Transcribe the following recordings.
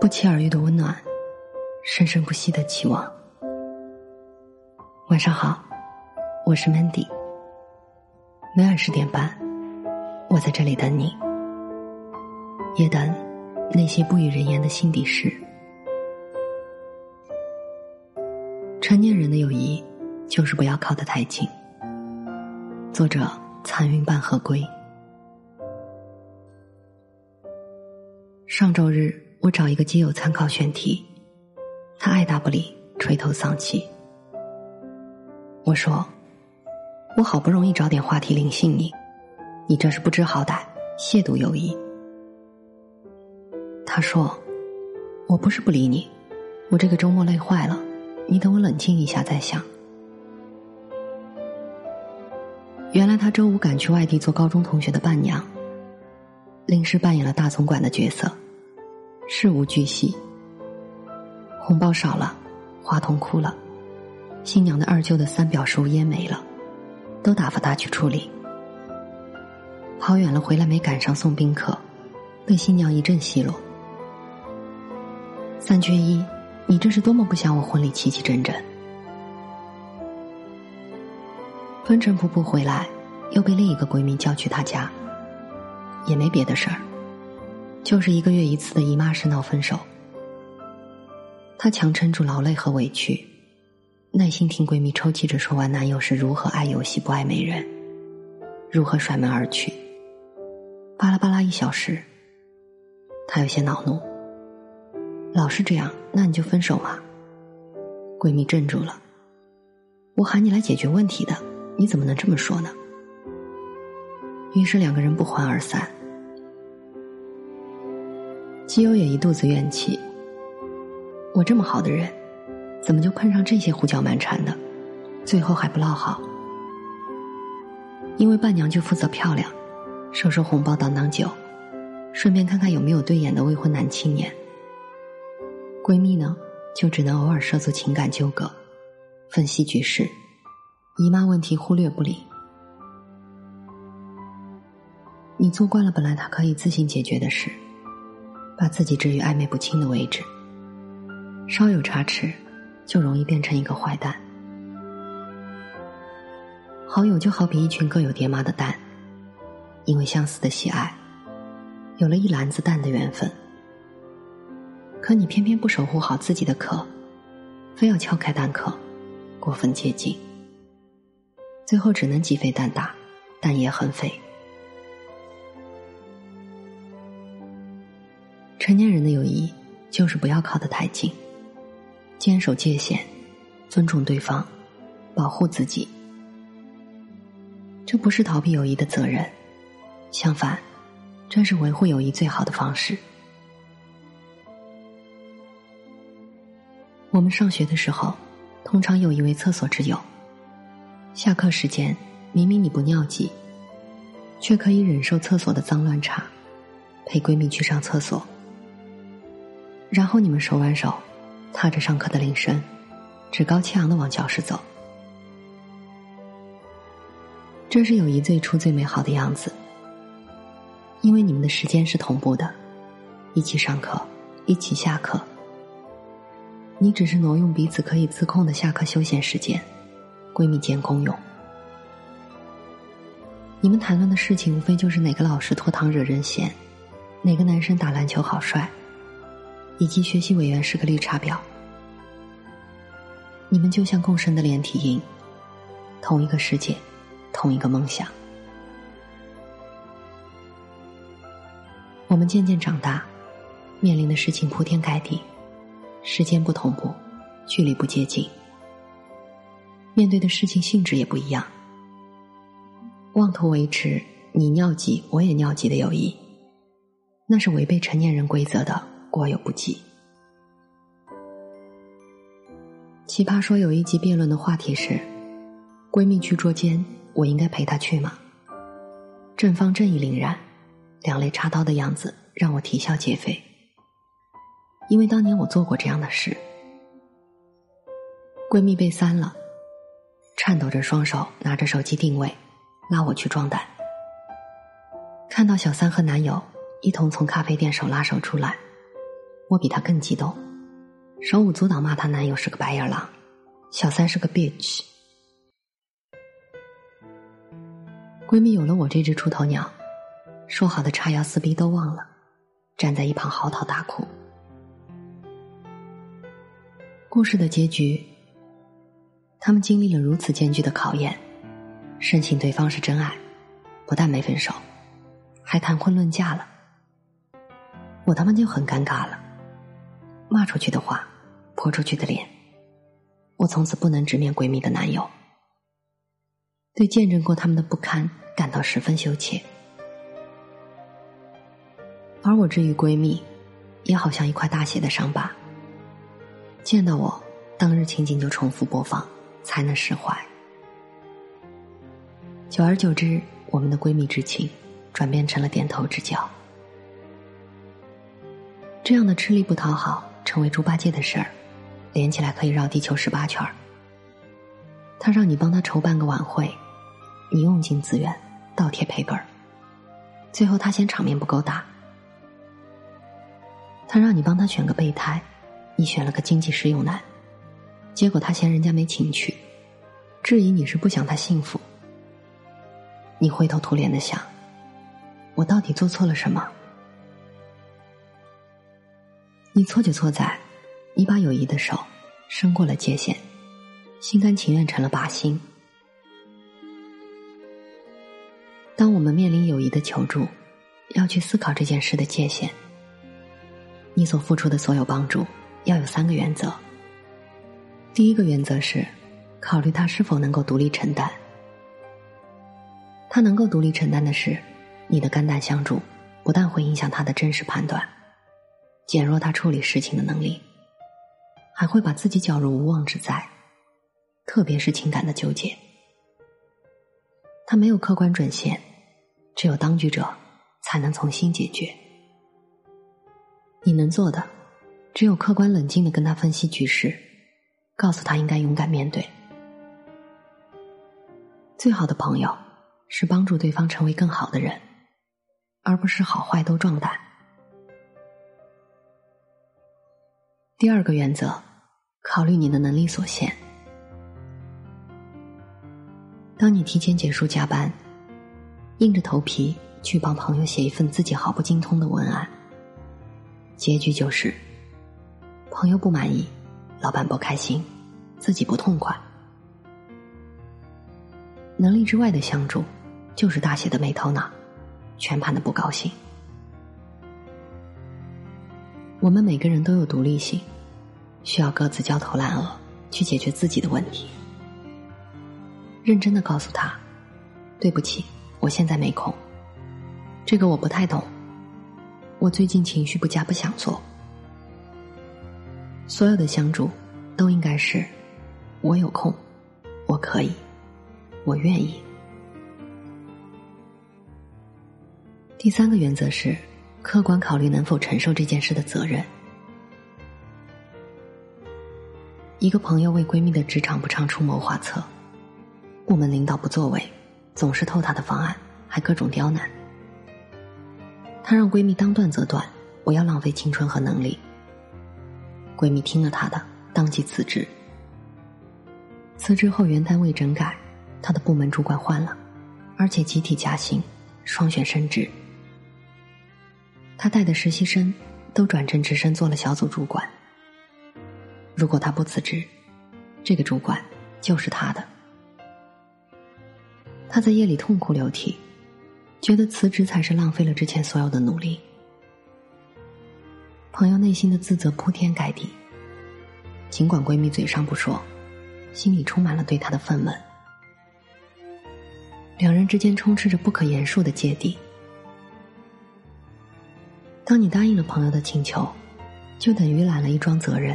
不期而遇的温暖，生生不息的期望。晚上好，我是 Mandy。每晚十点半，我在这里等你，也等那些不与人言的心底事。成年人的友谊，就是不要靠得太近。作者：残云半合归。上周日，我找一个基友参考选题，他爱答不理，垂头丧气。我说：“我好不容易找点话题灵性你，你这是不知好歹，亵渎友谊。”他说：“我不是不理你，我这个周末累坏了，你等我冷静一下再想。”原来他周五赶去外地做高中同学的伴娘，临时扮演了大总管的角色。事无巨细，红包少了，话筒哭了，新娘的二舅的三表叔烟没了，都打发他去处理。跑远了回来没赶上送宾客，被新娘一阵奚落。三缺一，你这是多么不想我婚礼齐齐整整？风尘仆仆回来，又被另一个闺蜜叫去她家，也没别的事儿。就是一个月一次的姨妈式闹分手，她强撑住劳累和委屈，耐心听闺蜜抽泣着说完男友是如何爱游戏不爱美人，如何甩门而去。巴拉巴拉一小时，她有些恼怒，老是这样，那你就分手嘛。闺蜜镇住了，我喊你来解决问题的，你怎么能这么说呢？于是两个人不欢而散。基友也一肚子怨气。我这么好的人，怎么就碰上这些胡搅蛮缠的？最后还不落好？因为伴娘就负责漂亮，收收红包挡挡酒，顺便看看有没有对眼的未婚男青年。闺蜜呢，就只能偶尔涉足情感纠葛，分析局势，姨妈问题忽略不理。你做惯了本来他可以自行解决的事。把自己置于暧昧不清的位置，稍有差池，就容易变成一个坏蛋。好友就好比一群各有爹妈的蛋，因为相似的喜爱，有了一篮子蛋的缘分。可你偏偏不守护好自己的壳，非要撬开蛋壳，过分接近，最后只能鸡飞蛋打，蛋也很肥。成年人的友谊，就是不要靠得太近，坚守界限，尊重对方，保护自己。这不是逃避友谊的责任，相反，这是维护友谊最好的方式。我们上学的时候，通常有一位厕所之友，下课时间明明你不尿急，却可以忍受厕所的脏乱差，陪闺蜜去上厕所。然后你们手挽手，踏着上课的铃声，趾高气昂的往教室走。这是友谊最初最美好的样子，因为你们的时间是同步的，一起上课，一起下课。你只是挪用彼此可以自控的下课休闲时间，闺蜜间公用。你们谈论的事情无非就是哪个老师拖堂惹人嫌，哪个男生打篮球好帅。以及学习委员是个绿茶婊，你们就像共生的连体婴，同一个世界，同一个梦想。我们渐渐长大，面临的事情铺天盖地，时间不同步，距离不接近，面对的事情性质也不一样。妄图维持你尿急我也尿急的友谊，那是违背成年人规则的。过犹不及。奇葩说有一集辩论的话题是：闺蜜去捉奸，我应该陪她去吗？正方正义凛然，两肋插刀的样子让我啼笑皆非。因为当年我做过这样的事。闺蜜被三了，颤抖着双手拿着手机定位，拉我去壮胆。看到小三和男友一同从咖啡店手拉手出来。我比她更激动，手舞足蹈骂她男友是个白眼狼，小三是个 bitch。闺蜜有了我这只出头鸟，说好的叉腰撕逼都忘了，站在一旁嚎啕大哭。故事的结局，他们经历了如此艰巨的考验，深信对方是真爱，不但没分手，还谈婚论嫁了。我他妈就很尴尬了，骂出去的话，泼出去的脸，我从此不能直面闺蜜的男友。对见证过他们的不堪感到十分羞怯，而我至于闺蜜，也好像一块大写的伤疤。见到我，当日情景就重复播放，才能释怀。久而久之，我们的闺蜜之情转变成了点头之交。这样的吃力不讨好，成为猪八戒的事儿，连起来可以绕地球十八圈儿。他让你帮他筹办个晚会。你用尽资源，倒贴赔本儿，最后他嫌场面不够大，他让你帮他选个备胎，你选了个经济实用男，结果他嫌人家没情趣，质疑你是不想他幸福。你灰头土脸的想，我到底做错了什么？你错就错在，你把友谊的手伸过了界限，心甘情愿成了靶心。当我们面临友谊的求助，要去思考这件事的界限。你所付出的所有帮助，要有三个原则。第一个原则是，考虑他是否能够独立承担。他能够独立承担的事，你的肝胆相助，不但会影响他的真实判断，减弱他处理事情的能力，还会把自己搅入无妄之灾，特别是情感的纠结。他没有客观准线。只有当局者才能从心解决。你能做的，只有客观冷静的跟他分析局势，告诉他应该勇敢面对。最好的朋友是帮助对方成为更好的人，而不是好坏都壮胆。第二个原则，考虑你的能力所限。当你提前结束加班。硬着头皮去帮朋友写一份自己毫不精通的文案，结局就是朋友不满意，老板不开心，自己不痛快。能力之外的相助，就是大写的没头脑，全盘的不高兴。我们每个人都有独立性，需要各自焦头烂额去解决自己的问题。认真的告诉他，对不起。我现在没空，这个我不太懂。我最近情绪不佳，不想做。所有的相助都应该是我有空，我可以，我愿意。第三个原则是客观考虑能否承受这件事的责任。一个朋友为闺蜜的职场不畅出谋划策，部门领导不作为。总是偷她的方案，还各种刁难。她让闺蜜当断则断，不要浪费青春和能力。闺蜜听了她的，当即辞职。辞职后原单位整改，她的部门主管换了，而且集体加薪，双选升职。他带的实习生都转正直升做了小组主管。如果他不辞职，这个主管就是他的。他在夜里痛哭流涕，觉得辞职才是浪费了之前所有的努力。朋友内心的自责铺天盖地，尽管闺蜜嘴上不说，心里充满了对他的愤懑。两人之间充斥着不可言述的芥蒂。当你答应了朋友的请求，就等于揽了一桩责任。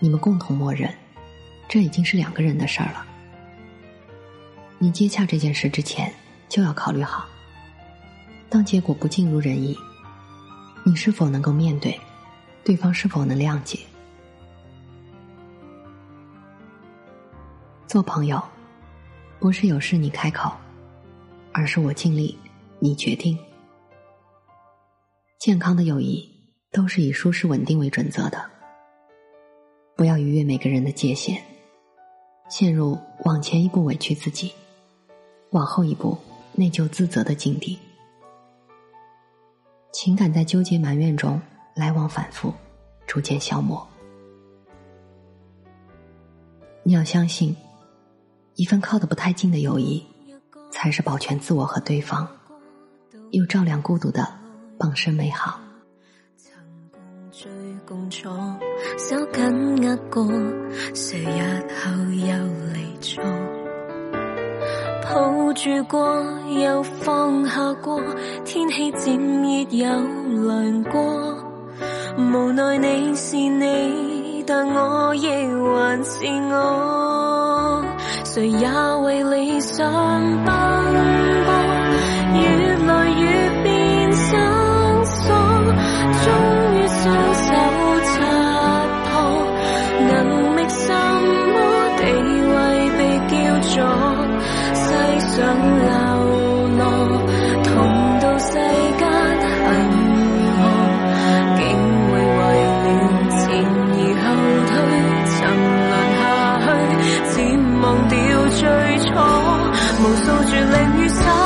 你们共同默认，这已经是两个人的事儿了。你接洽这件事之前，就要考虑好，当结果不尽如人意，你是否能够面对，对方是否能谅解？做朋友，不是有事你开口，而是我尽力，你决定。健康的友谊都是以舒适稳定为准则的。不要逾越每个人的界限，陷入往前一步委屈自己，往后一步内疚自责的境地。情感在纠结埋怨中来往反复，逐渐消磨。你要相信，一份靠得不太近的友谊，才是保全自我和对方，又照亮孤独的傍身美好。共坐，手紧握过，谁日后又离座？抱住过，又放下过，天气渐热又凉过。无奈你是你，但我亦还是我。谁也为理想奔无数绝岭与山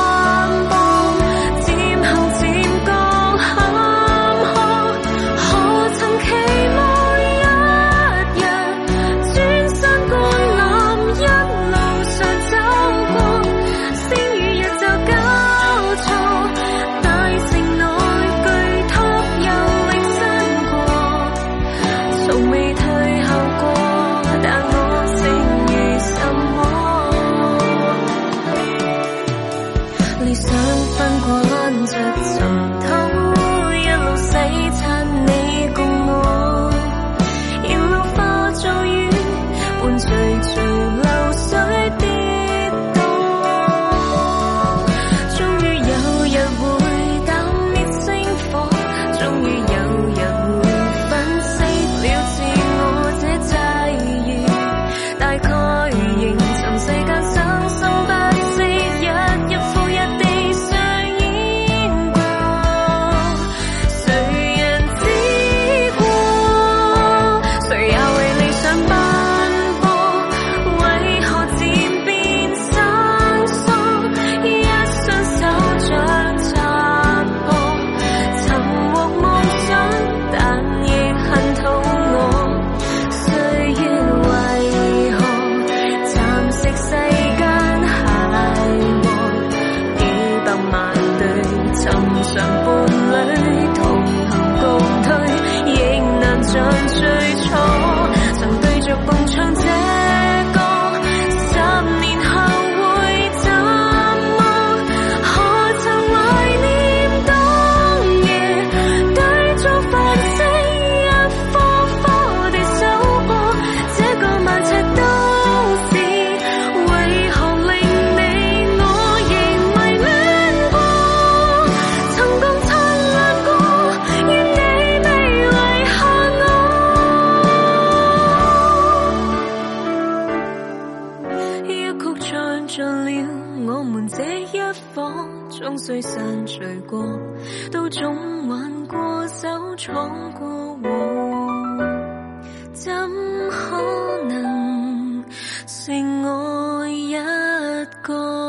终剩我一个。